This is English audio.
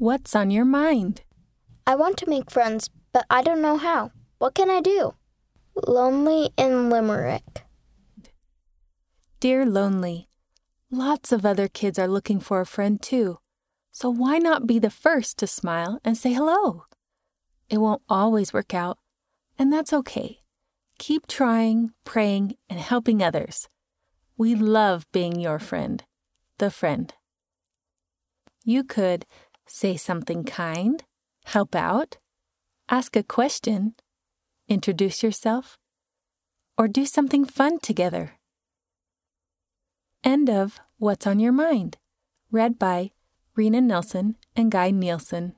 What's on your mind? I want to make friends, but I don't know how. What can I do? Lonely in Limerick. Dear Lonely, lots of other kids are looking for a friend too. So why not be the first to smile and say hello? It won't always work out, and that's okay. Keep trying, praying, and helping others. We love being your friend, the friend. You could say something kind, help out, ask a question, introduce yourself, or do something fun together. End of What's on Your Mind, read by Rena Nelson and Guy Nielsen.